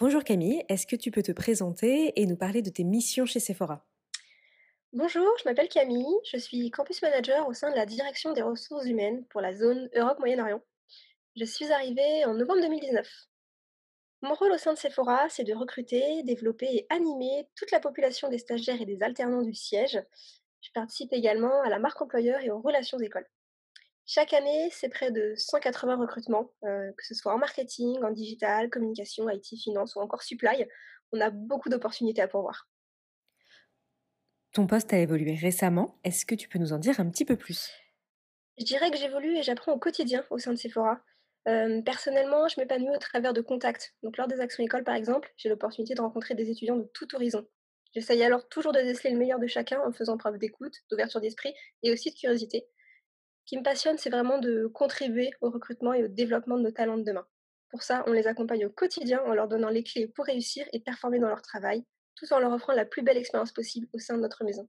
Bonjour Camille, est-ce que tu peux te présenter et nous parler de tes missions chez Sephora? Bonjour, je m'appelle Camille, je suis campus manager au sein de la direction des ressources humaines pour la zone Europe-Moyen-Orient. Je suis arrivée en novembre 2019. Mon rôle au sein de Sephora, c'est de recruter, développer et animer toute la population des stagiaires et des alternants du siège. Je participe également à la marque employeur et aux relations écoles. Chaque année, c'est près de 180 recrutements, euh, que ce soit en marketing, en digital, communication, IT, finance ou encore supply. On a beaucoup d'opportunités à pourvoir. Ton poste a évolué récemment. Est-ce que tu peux nous en dire un petit peu plus? Je dirais que j'évolue et j'apprends au quotidien au sein de Sephora. Euh, personnellement, je m'épanouis au travers de contacts. Donc, lors des actions écoles, par exemple, j'ai l'opportunité de rencontrer des étudiants de tout horizon. J'essaye alors toujours de déceler le meilleur de chacun en faisant preuve d'écoute, d'ouverture d'esprit et aussi de curiosité. Ce qui me passionne, c'est vraiment de contribuer au recrutement et au développement de nos talents de demain. Pour ça, on les accompagne au quotidien en leur donnant les clés pour réussir et performer dans leur travail, tout en leur offrant la plus belle expérience possible au sein de notre maison.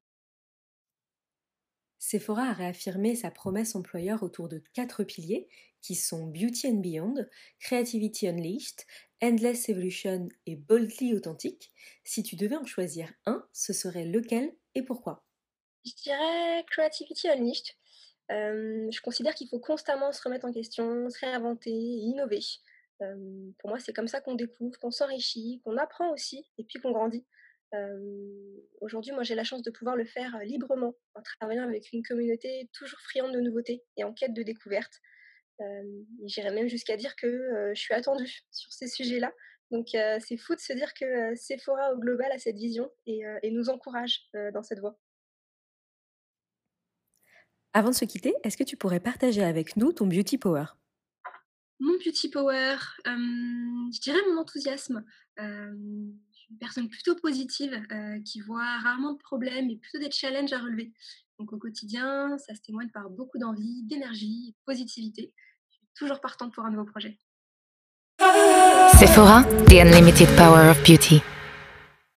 Sephora a réaffirmé sa promesse employeur autour de quatre piliers qui sont Beauty and Beyond, Creativity Unleashed, Endless Evolution et Boldly Authentique. Si tu devais en choisir un, ce serait lequel et pourquoi? Je dirais Creativity Unleashed. Euh, je considère qu'il faut constamment se remettre en question, se réinventer, innover. Euh, pour moi, c'est comme ça qu'on découvre, qu'on s'enrichit, qu'on apprend aussi et puis qu'on grandit. Aujourd'hui, moi, j'ai la chance de pouvoir le faire librement en travaillant avec une communauté toujours friande de nouveautés et en quête de découvertes. J'irais même jusqu'à dire que je suis attendue sur ces sujets-là. Donc, c'est fou de se dire que Sephora au global a cette vision et nous encourage dans cette voie. Avant de se quitter, est-ce que tu pourrais partager avec nous ton beauty power? Mon beauty power, je dirais mon enthousiasme une personne plutôt positive euh, qui voit rarement de problèmes et plutôt des challenges à relever. Donc au quotidien, ça se témoigne par beaucoup d'envie, d'énergie, de positivité. Je suis toujours partante pour un nouveau projet. Sephora, the unlimited power of beauty.